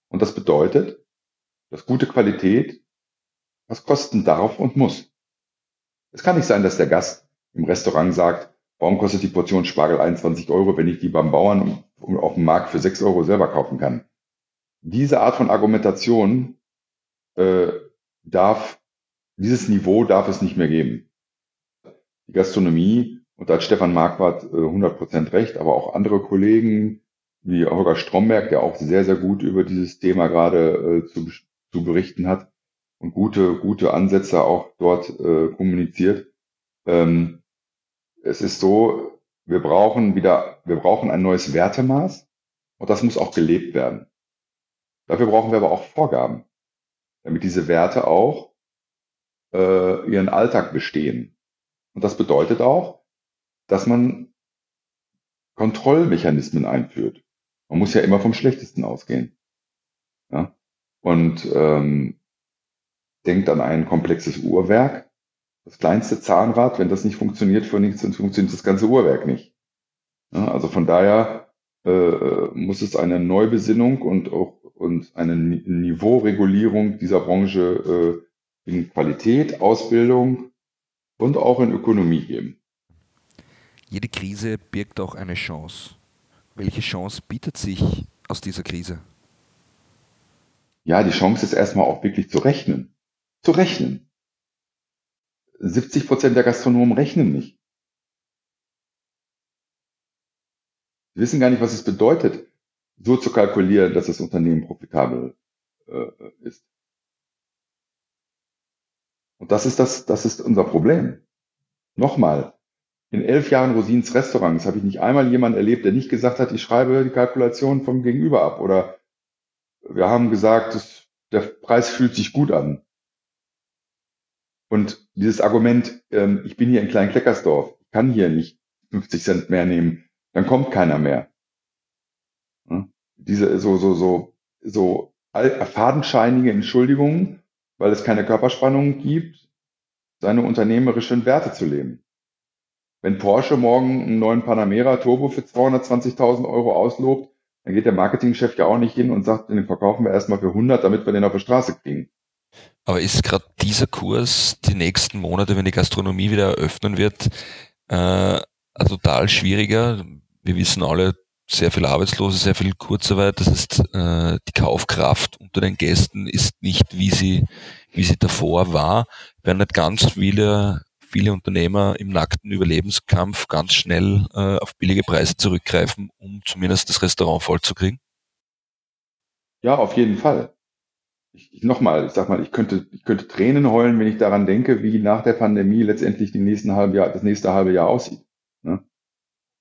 Und das bedeutet, dass gute Qualität was kosten darf und muss. Es kann nicht sein, dass der Gast im Restaurant sagt, warum kostet die Portion Spargel 21 Euro, wenn ich die beim Bauern auf dem Markt für 6 Euro selber kaufen kann. Diese Art von Argumentation äh, darf, dieses Niveau darf es nicht mehr geben. Die Gastronomie, und da hat Stefan Marquardt äh, 100% recht, aber auch andere Kollegen wie Holger Stromberg, der auch sehr, sehr gut über dieses Thema gerade äh, zu, zu berichten hat und gute, gute Ansätze auch dort äh, kommuniziert. Ähm, es ist so, wir brauchen wieder, wir brauchen ein neues Wertemaß und das muss auch gelebt werden. Dafür brauchen wir aber auch Vorgaben, damit diese Werte auch äh, ihren Alltag bestehen. Und das bedeutet auch, dass man Kontrollmechanismen einführt. Man muss ja immer vom Schlechtesten ausgehen. Ja? Und ähm, denkt an ein komplexes Uhrwerk. Das kleinste Zahnrad, wenn das nicht funktioniert, funktioniert das ganze Uhrwerk nicht. Ja, also von daher äh, muss es eine Neubesinnung und auch und eine Niveauregulierung dieser Branche äh, in Qualität, Ausbildung und auch in Ökonomie geben. Jede Krise birgt auch eine Chance. Welche Chance bietet sich aus dieser Krise? Ja, die Chance ist erstmal auch wirklich zu rechnen. Zu rechnen. 70 Prozent der Gastronomen rechnen nicht. Sie wissen gar nicht, was es bedeutet, so zu kalkulieren, dass das Unternehmen profitabel äh, ist. Und das ist das, das ist unser Problem. Nochmal, in elf Jahren Rosins Restaurants habe ich nicht einmal jemanden erlebt, der nicht gesagt hat, ich schreibe die Kalkulation vom Gegenüber ab. Oder wir haben gesagt, der Preis fühlt sich gut an. Und dieses Argument, ähm, ich bin hier in Klein-Kleckersdorf, ich kann hier nicht 50 Cent mehr nehmen, dann kommt keiner mehr. Ja? Diese so, so, so, so fadenscheinige Entschuldigungen, weil es keine Körperspannung gibt, seine unternehmerischen Werte zu leben. Wenn Porsche morgen einen neuen Panamera Turbo für 220.000 Euro auslobt, dann geht der Marketingchef ja auch nicht hin und sagt, den verkaufen wir erstmal für 100, damit wir den auf der Straße kriegen. Aber ist gerade dieser Kurs die nächsten Monate, wenn die Gastronomie wieder eröffnen wird, äh, total schwieriger? Wir wissen alle, sehr viel Arbeitslose, sehr viel Kurzarbeit. Das heißt, äh, die Kaufkraft unter den Gästen ist nicht, wie sie, wie sie davor war. Werden nicht ganz viele viele Unternehmer im nackten Überlebenskampf ganz schnell äh, auf billige Preise zurückgreifen, um zumindest das Restaurant vollzukriegen? Ja, auf jeden Fall. Ich, ich, Nochmal, ich sag mal, ich könnte, ich könnte Tränen heulen, wenn ich daran denke, wie nach der Pandemie letztendlich die nächsten halbe Jahr, das nächste halbe Jahr aussieht. Ne?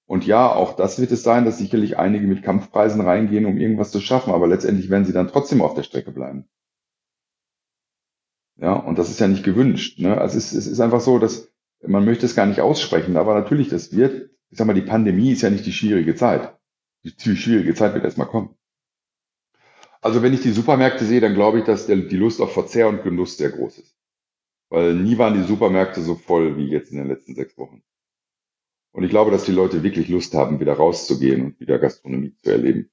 Und ja, auch das wird es sein, dass sicherlich einige mit Kampfpreisen reingehen, um irgendwas zu schaffen, aber letztendlich werden sie dann trotzdem auf der Strecke bleiben. Ja, und das ist ja nicht gewünscht. Ne? Also es, es ist einfach so, dass man möchte es gar nicht aussprechen, aber natürlich, das wird, ich sag mal, die Pandemie ist ja nicht die schwierige Zeit. Die schwierige Zeit wird erstmal kommen. Also wenn ich die Supermärkte sehe, dann glaube ich, dass der, die Lust auf Verzehr und Genuss sehr groß ist. Weil nie waren die Supermärkte so voll wie jetzt in den letzten sechs Wochen. Und ich glaube, dass die Leute wirklich Lust haben, wieder rauszugehen und wieder Gastronomie zu erleben.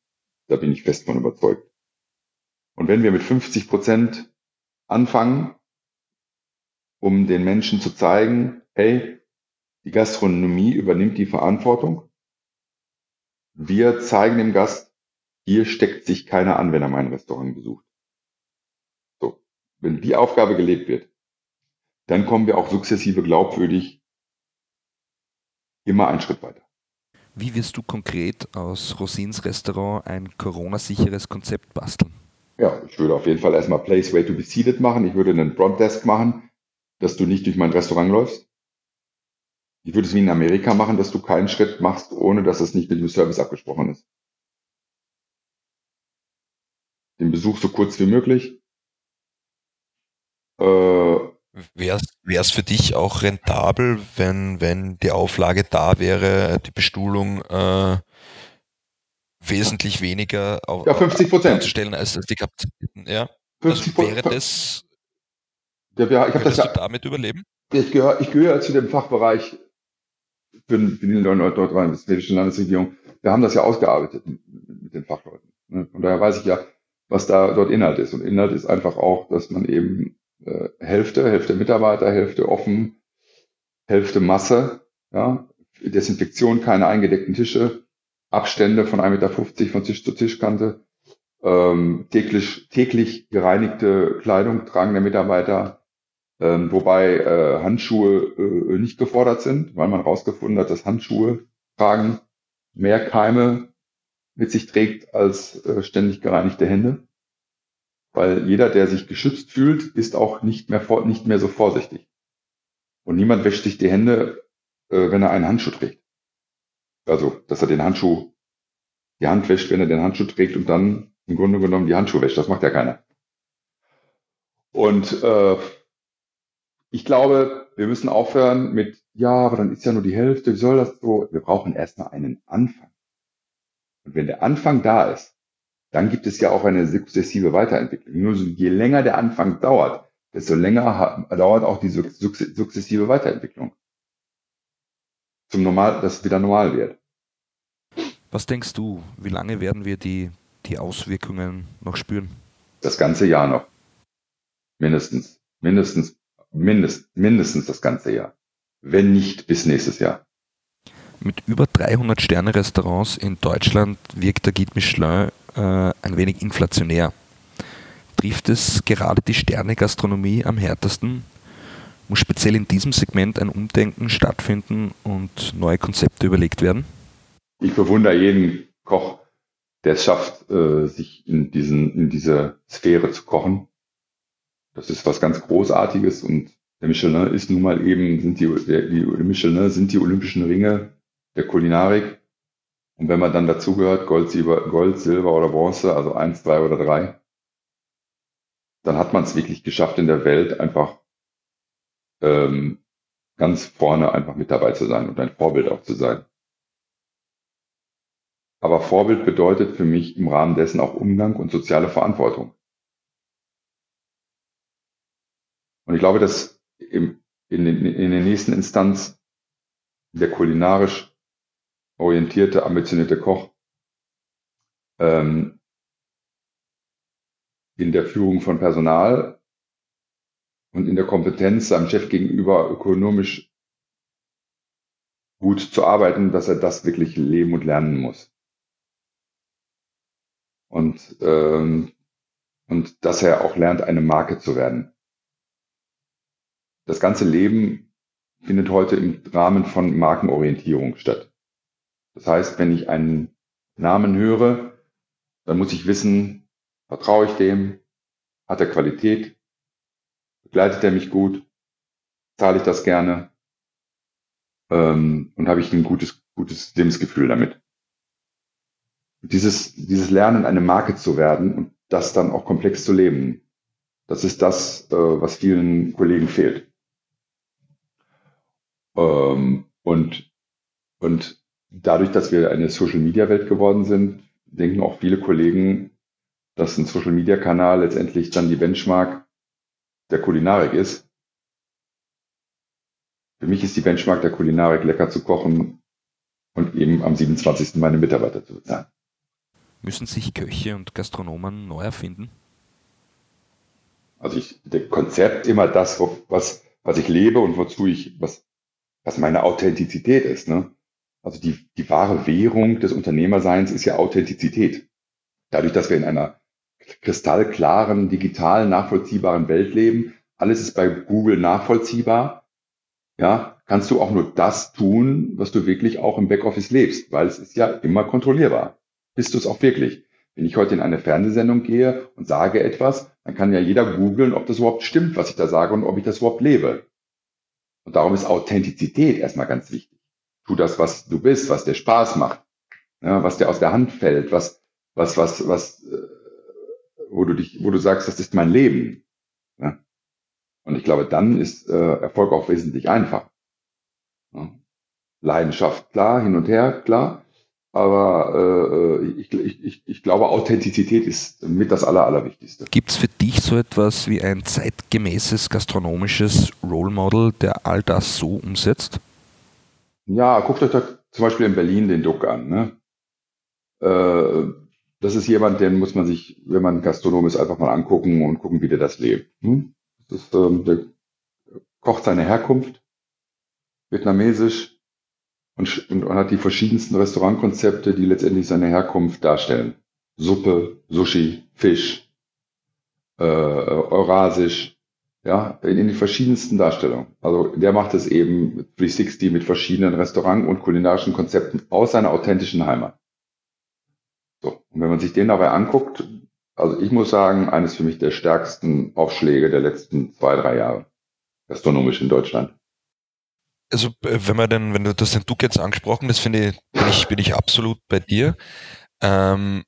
Da bin ich fest von überzeugt. Und wenn wir mit 50 Prozent anfangen, um den Menschen zu zeigen, hey, die Gastronomie übernimmt die Verantwortung. Wir zeigen dem Gast, hier steckt sich keiner an, wenn er mein Restaurant besucht. So. Wenn die Aufgabe gelebt wird, dann kommen wir auch sukzessive glaubwürdig immer einen Schritt weiter. Wie wirst du konkret aus Rosins Restaurant ein Corona-sicheres Konzept basteln? Ja, ich würde auf jeden Fall erstmal Place Way to be Seated machen. Ich würde einen Frontdesk machen, dass du nicht durch mein Restaurant läufst. Ich würde es wie in Amerika machen, dass du keinen Schritt machst, ohne dass es nicht mit dem Service abgesprochen ist. Den Besuch so kurz wie möglich. Äh, Wäre es für dich auch rentabel, wenn, wenn die Auflage da wäre, die Bestuhlung äh, wesentlich weniger auf, ja, 50 Prozent. zu stellen als, die Kapazitäten? Ja. 50 also wäre das, ja, ich habe das ja, du damit überleben? ich gehöre ich gehöre zu dem Fachbereich für, für die nordrhein-westfälische Landesregierung. Wir haben das ja ausgearbeitet mit, den Fachleuten. Ne? Von daher weiß ich ja, was da dort Inhalt ist. Und Inhalt ist einfach auch, dass man eben äh, Hälfte, Hälfte Mitarbeiter, Hälfte offen, Hälfte Masse, ja, Desinfektion, keine eingedeckten Tische, Abstände von 1,50 Meter von Tisch zu Tischkante, ähm, täglich, täglich gereinigte Kleidung tragen der Mitarbeiter, ähm, wobei äh, Handschuhe äh, nicht gefordert sind, weil man herausgefunden hat, dass Handschuhe tragen mehr Keime mit sich trägt als äh, ständig gereinigte Hände. Weil jeder, der sich geschützt fühlt, ist auch nicht mehr, vor, nicht mehr so vorsichtig. Und niemand wäscht sich die Hände, äh, wenn er einen Handschuh trägt. Also, dass er den Handschuh, die Hand wäscht, wenn er den Handschuh trägt und dann im Grunde genommen die Handschuhe wäscht. Das macht ja keiner. Und äh, ich glaube, wir müssen aufhören mit, ja, aber dann ist ja nur die Hälfte, wie soll das so? Wir brauchen erstmal einen Anfang. Und wenn der Anfang da ist, dann gibt es ja auch eine sukzessive Weiterentwicklung. Nur so, je länger der Anfang dauert, desto länger dauert auch die sukzessive Weiterentwicklung. Zum Normal, dass es wieder normal wird. Was denkst du, wie lange werden wir die, die Auswirkungen noch spüren? Das ganze Jahr noch. Mindestens. Mindestens, mindest, mindestens das ganze Jahr. Wenn nicht bis nächstes Jahr. Mit über 300 Sterne-Restaurants in Deutschland wirkt der Guide Michelin äh, ein wenig inflationär. Trifft es gerade die Sterne-Gastronomie am härtesten? Muss speziell in diesem Segment ein Umdenken stattfinden und neue Konzepte überlegt werden? Ich bewundere jeden Koch, der es schafft, äh, sich in, diesen, in diese Sphäre zu kochen. Das ist was ganz Großartiges und der Michelin ist nun mal eben, sind die, die Michelin sind die olympischen Ringe der Kulinarik. Und wenn man dann dazugehört, Gold, Gold, Silber oder Bronze, also eins, zwei oder drei, dann hat man es wirklich geschafft, in der Welt einfach ähm, ganz vorne einfach mit dabei zu sein und ein Vorbild auch zu sein. Aber Vorbild bedeutet für mich im Rahmen dessen auch Umgang und soziale Verantwortung. Und ich glaube, dass im, in, den, in der nächsten Instanz der kulinarisch orientierte, ambitionierte Koch ähm, in der Führung von Personal und in der Kompetenz seinem Chef gegenüber ökonomisch gut zu arbeiten, dass er das wirklich leben und lernen muss. Und, ähm, und dass er auch lernt, eine Marke zu werden. Das ganze Leben findet heute im Rahmen von Markenorientierung statt. Das heißt, wenn ich einen Namen höre, dann muss ich wissen, vertraue ich dem, hat er Qualität, begleitet er mich gut, zahle ich das gerne ähm, und habe ich ein gutes, gutes Lebensgefühl damit. Dieses, dieses Lernen, eine Marke zu werden und das dann auch komplex zu leben, das ist das, äh, was vielen Kollegen fehlt. Ähm, und, und dadurch, dass wir eine Social-Media-Welt geworden sind, denken auch viele Kollegen, dass ein Social-Media-Kanal letztendlich dann die Benchmark der Kulinarik ist. Für mich ist die Benchmark der Kulinarik, lecker zu kochen und eben am 27. meine Mitarbeiter zu bezahlen. Müssen sich Köche und Gastronomen neu erfinden? Also ich, der Konzept immer das, was, was ich lebe und wozu ich, was, was meine Authentizität ist. Ne? Also die, die wahre Währung des Unternehmerseins ist ja Authentizität. Dadurch, dass wir in einer kristallklaren, digital nachvollziehbaren Welt leben, alles ist bei Google nachvollziehbar, ja, kannst du auch nur das tun, was du wirklich auch im Backoffice lebst, weil es ist ja immer kontrollierbar. Bist du es auch wirklich? Wenn ich heute in eine Fernsehsendung gehe und sage etwas, dann kann ja jeder googeln, ob das überhaupt stimmt, was ich da sage und ob ich das überhaupt lebe. Und darum ist Authentizität erstmal ganz wichtig tu das, was du bist, was dir Spaß macht, ja, was dir aus der Hand fällt, was, was, was, was, äh, wo du dich, wo du sagst, das ist mein Leben. Ja. Und ich glaube, dann ist äh, Erfolg auch wesentlich einfacher. Ja. Leidenschaft, klar, hin und her, klar. aber äh, ich, ich, ich glaube, Authentizität ist mit das Aller, Allerwichtigste. Gibt es für dich so etwas wie ein zeitgemäßes gastronomisches Role Model, der all das so umsetzt? Ja, guckt euch da zum Beispiel in Berlin den Duck an. Ne? Äh, das ist jemand, den muss man sich, wenn man Gastronom ist, einfach mal angucken und gucken, wie der das lebt. Hm? Das ist, ähm, der kocht seine Herkunft, vietnamesisch, und, und hat die verschiedensten Restaurantkonzepte, die letztendlich seine Herkunft darstellen. Suppe, Sushi, Fisch, äh, Eurasisch, ja, in, in den verschiedensten Darstellungen. Also der macht es eben mit 360 mit verschiedenen Restaurant- und kulinarischen Konzepten aus seiner authentischen Heimat. So, und wenn man sich den dabei anguckt, also ich muss sagen, eines für mich der stärksten Aufschläge der letzten zwei, drei Jahre gastronomisch in Deutschland also äh, wenn man denn, wenn du das den Duck jetzt angesprochen, das finde ich, bin ich, bin ich absolut bei dir. Ähm,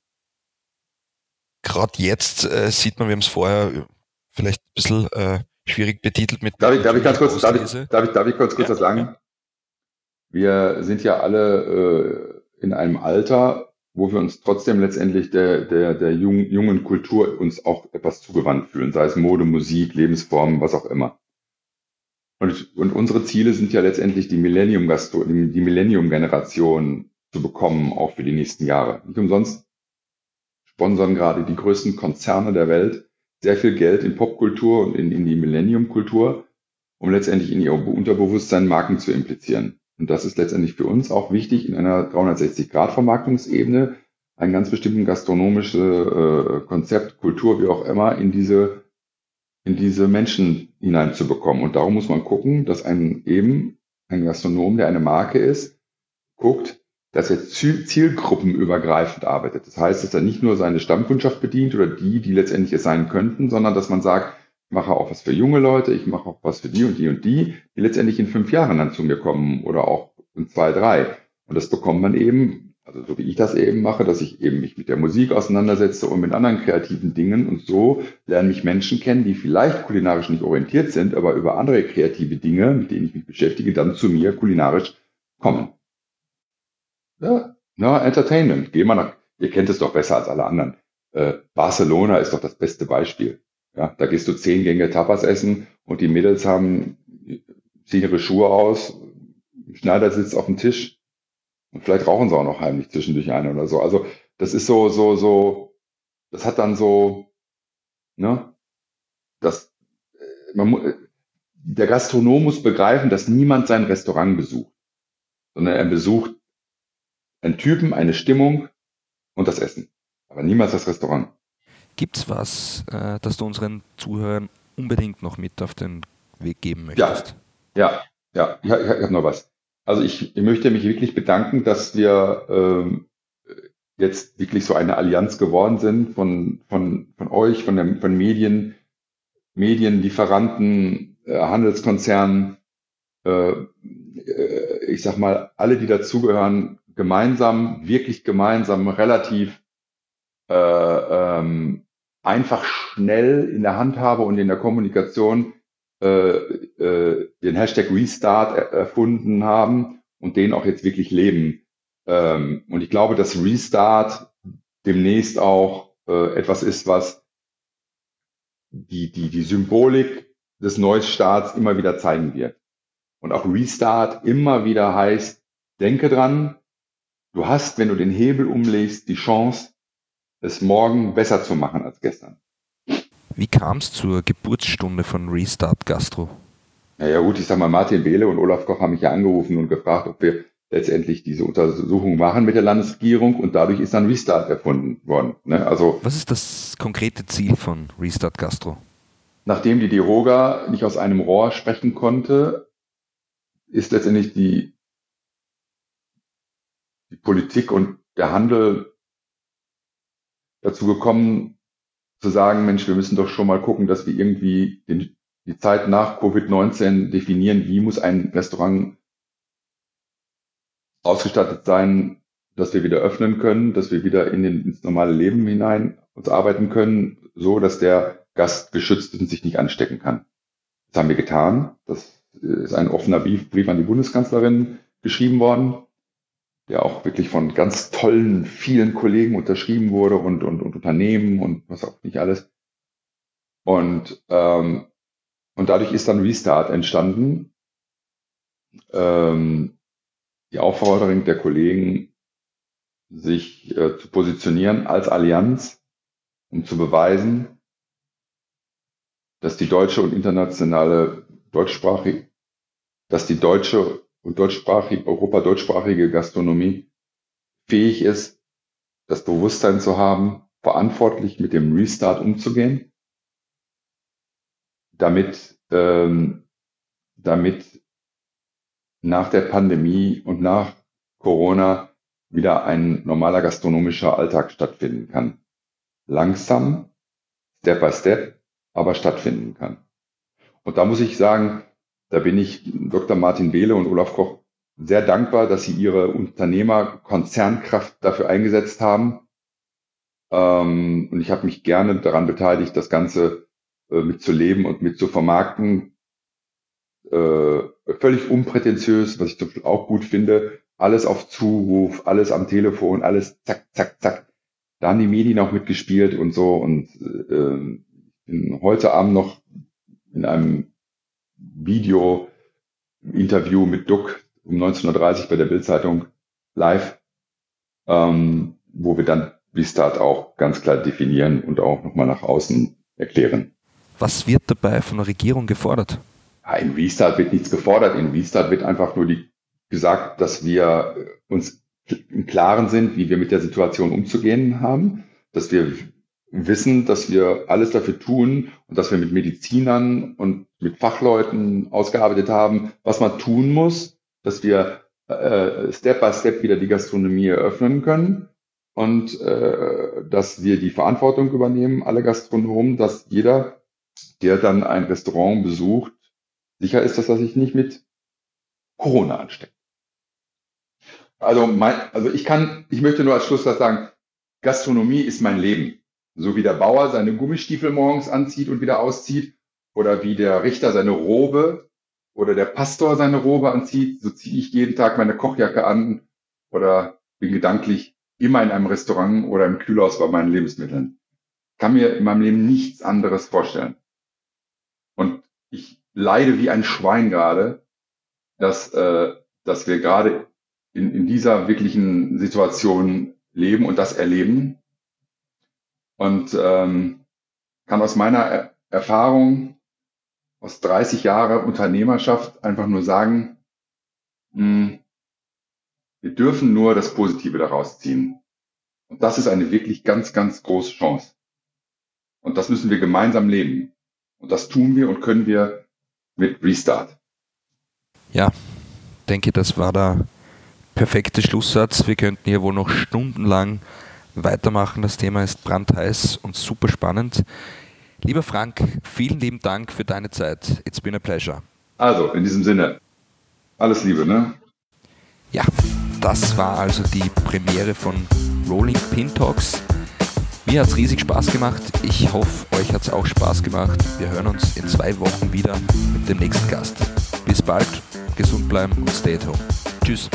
Gerade jetzt äh, sieht man, wir haben es vorher vielleicht ein bisschen äh, schwierig betitelt mit. Darf ich, darf ich ganz kurz, darf ich, darf ich, darf ich kurz, kurz ja, was sagen? Ja. Wir sind ja alle äh, in einem Alter, wo wir uns trotzdem letztendlich der, der, der jungen, jungen Kultur uns auch etwas zugewandt fühlen, sei es Mode, Musik, Lebensformen, was auch immer. Und, und unsere Ziele sind ja letztendlich die Millennium die Millennium Generation zu bekommen, auch für die nächsten Jahre. Nicht umsonst sponsern gerade die größten Konzerne der Welt sehr viel Geld in Popkultur und in, in die Millennium Kultur, um letztendlich in ihr Unterbewusstsein Marken zu implizieren. Und das ist letztendlich für uns auch wichtig in einer 360-Grad-Vermarktungsebene, ein ganz bestimmten gastronomisches äh, Konzept, Kultur, wie auch immer, in diese in diese Menschen hineinzubekommen. Und darum muss man gucken, dass ein eben ein Gastronom, der eine Marke ist, guckt, dass er zielgruppenübergreifend arbeitet. Das heißt, dass er nicht nur seine Stammkundschaft bedient oder die, die letztendlich es sein könnten, sondern dass man sagt, ich mache auch was für junge Leute, ich mache auch was für die und die und die, die letztendlich in fünf Jahren dann zu mir kommen oder auch in zwei, drei. Und das bekommt man eben also so wie ich das eben mache, dass ich eben mich mit der Musik auseinandersetze und mit anderen kreativen Dingen und so lernen mich Menschen kennen, die vielleicht kulinarisch nicht orientiert sind, aber über andere kreative Dinge, mit denen ich mich beschäftige, dann zu mir kulinarisch kommen. Ja, na, Entertainment. Geh mal nach, ihr kennt es doch besser als alle anderen. Äh, Barcelona ist doch das beste Beispiel. Ja, da gehst du zehn Gänge Tapas essen und die Mädels haben, ziehen ihre Schuhe aus, Schneider sitzt auf dem Tisch, und vielleicht rauchen sie auch noch heimlich zwischendurch eine oder so. Also das ist so, so, so, das hat dann so, ne, das, äh, man, der Gastronom muss begreifen, dass niemand sein Restaurant besucht, sondern er besucht einen Typen, eine Stimmung und das Essen, aber niemals das Restaurant. Gibt's was, äh, das du unseren Zuhörern unbedingt noch mit auf den Weg geben möchtest? Ja, ja, ja, ich, ich habe noch was. Also ich, ich möchte mich wirklich bedanken, dass wir ähm, jetzt wirklich so eine Allianz geworden sind von, von, von euch, von, der, von Medien, Medienlieferanten, äh, Handelskonzernen, äh, äh, ich sag mal, alle, die dazugehören, gemeinsam, wirklich gemeinsam, relativ äh, ähm, einfach schnell in der Handhabe und in der Kommunikation äh, äh, den Hashtag Restart er erfunden haben und den auch jetzt wirklich leben. Ähm, und ich glaube, dass Restart demnächst auch äh, etwas ist, was die, die, die Symbolik des Neustarts immer wieder zeigen wird. Und auch Restart immer wieder heißt, denke dran, du hast, wenn du den Hebel umlegst, die Chance, es morgen besser zu machen als gestern. Wie kam es zur Geburtsstunde von Restart Gastro? Naja gut, ich sag mal, Martin Behle und Olaf Koch haben mich ja angerufen und gefragt, ob wir letztendlich diese Untersuchung machen mit der Landesregierung und dadurch ist dann Restart erfunden worden. Ne? Also, Was ist das konkrete Ziel von Restart Gastro? Nachdem die Deroga nicht aus einem Rohr sprechen konnte, ist letztendlich die, die Politik und der Handel dazu gekommen, zu sagen, Mensch, wir müssen doch schon mal gucken, dass wir irgendwie den, die Zeit nach Covid-19 definieren, wie muss ein Restaurant ausgestattet sein, dass wir wieder öffnen können, dass wir wieder in den, ins normale Leben hinein uns arbeiten können, so dass der Gast geschützt und sich nicht anstecken kann. Das haben wir getan. Das ist ein offener Brief an die Bundeskanzlerin geschrieben worden. Der auch wirklich von ganz tollen, vielen Kollegen unterschrieben wurde und, und, und Unternehmen und was auch nicht alles. Und, ähm, und dadurch ist dann Restart entstanden. Ähm, die Aufforderung der Kollegen, sich äh, zu positionieren als Allianz, um zu beweisen, dass die deutsche und internationale deutschsprachige, dass die deutsche und deutschsprachige, Europa deutschsprachige Gastronomie fähig ist, das Bewusstsein zu haben, verantwortlich mit dem Restart umzugehen, damit, ähm, damit nach der Pandemie und nach Corona wieder ein normaler gastronomischer Alltag stattfinden kann. Langsam, Step by Step, aber stattfinden kann. Und da muss ich sagen, da bin ich Dr. Martin Behle und Olaf Koch sehr dankbar, dass sie ihre Unternehmerkonzernkraft dafür eingesetzt haben. Ähm, und ich habe mich gerne daran beteiligt, das Ganze äh, mitzuleben und mit zu vermarkten. Äh, völlig unprätentiös, was ich zum Beispiel auch gut finde. Alles auf Zuruf, alles am Telefon, alles zack, zack, zack. Da haben die Medien auch mitgespielt und so. Und äh, bin heute Abend noch in einem Video-Interview mit Duck um 19.30 Uhr bei der Bildzeitung live, ähm, wo wir dann Restart auch ganz klar definieren und auch nochmal nach außen erklären. Was wird dabei von der Regierung gefordert? In Restart wird nichts gefordert. In Restart wird einfach nur die, gesagt, dass wir uns im Klaren sind, wie wir mit der Situation umzugehen haben, dass wir wissen, dass wir alles dafür tun und dass wir mit Medizinern und mit Fachleuten ausgearbeitet haben, was man tun muss, dass wir äh, Step by Step wieder die Gastronomie eröffnen können und äh, dass wir die Verantwortung übernehmen, alle Gastronomen, dass jeder, der dann ein Restaurant besucht, sicher ist, dass er sich nicht mit Corona ansteckt. Also, mein, also ich kann, ich möchte nur als Schlusssatz sagen, Gastronomie ist mein Leben. So wie der Bauer seine Gummistiefel morgens anzieht und wieder auszieht, oder wie der Richter seine Robe oder der Pastor seine Robe anzieht, so ziehe ich jeden Tag meine Kochjacke an oder bin gedanklich immer in einem Restaurant oder im Kühlhaus bei meinen Lebensmitteln. Kann mir in meinem Leben nichts anderes vorstellen. Und ich leide wie ein Schwein gerade, dass, äh, dass wir gerade in, in dieser wirklichen Situation leben und das erleben und ähm, kann aus meiner Erfahrung aus 30 Jahren Unternehmerschaft einfach nur sagen, hm, wir dürfen nur das Positive daraus ziehen. Und das ist eine wirklich ganz, ganz große Chance. Und das müssen wir gemeinsam leben. Und das tun wir und können wir mit Restart. Ja, denke, das war der perfekte Schlusssatz. Wir könnten hier wohl noch stundenlang weitermachen. Das Thema ist brandheiß und super spannend. Lieber Frank, vielen lieben Dank für deine Zeit. It's been a pleasure. Also, in diesem Sinne, alles Liebe, ne? Ja, das war also die Premiere von Rolling Pin Talks. Mir hat es riesig Spaß gemacht. Ich hoffe, euch hat es auch Spaß gemacht. Wir hören uns in zwei Wochen wieder mit dem nächsten Gast. Bis bald, gesund bleiben und stay at home. Tschüss.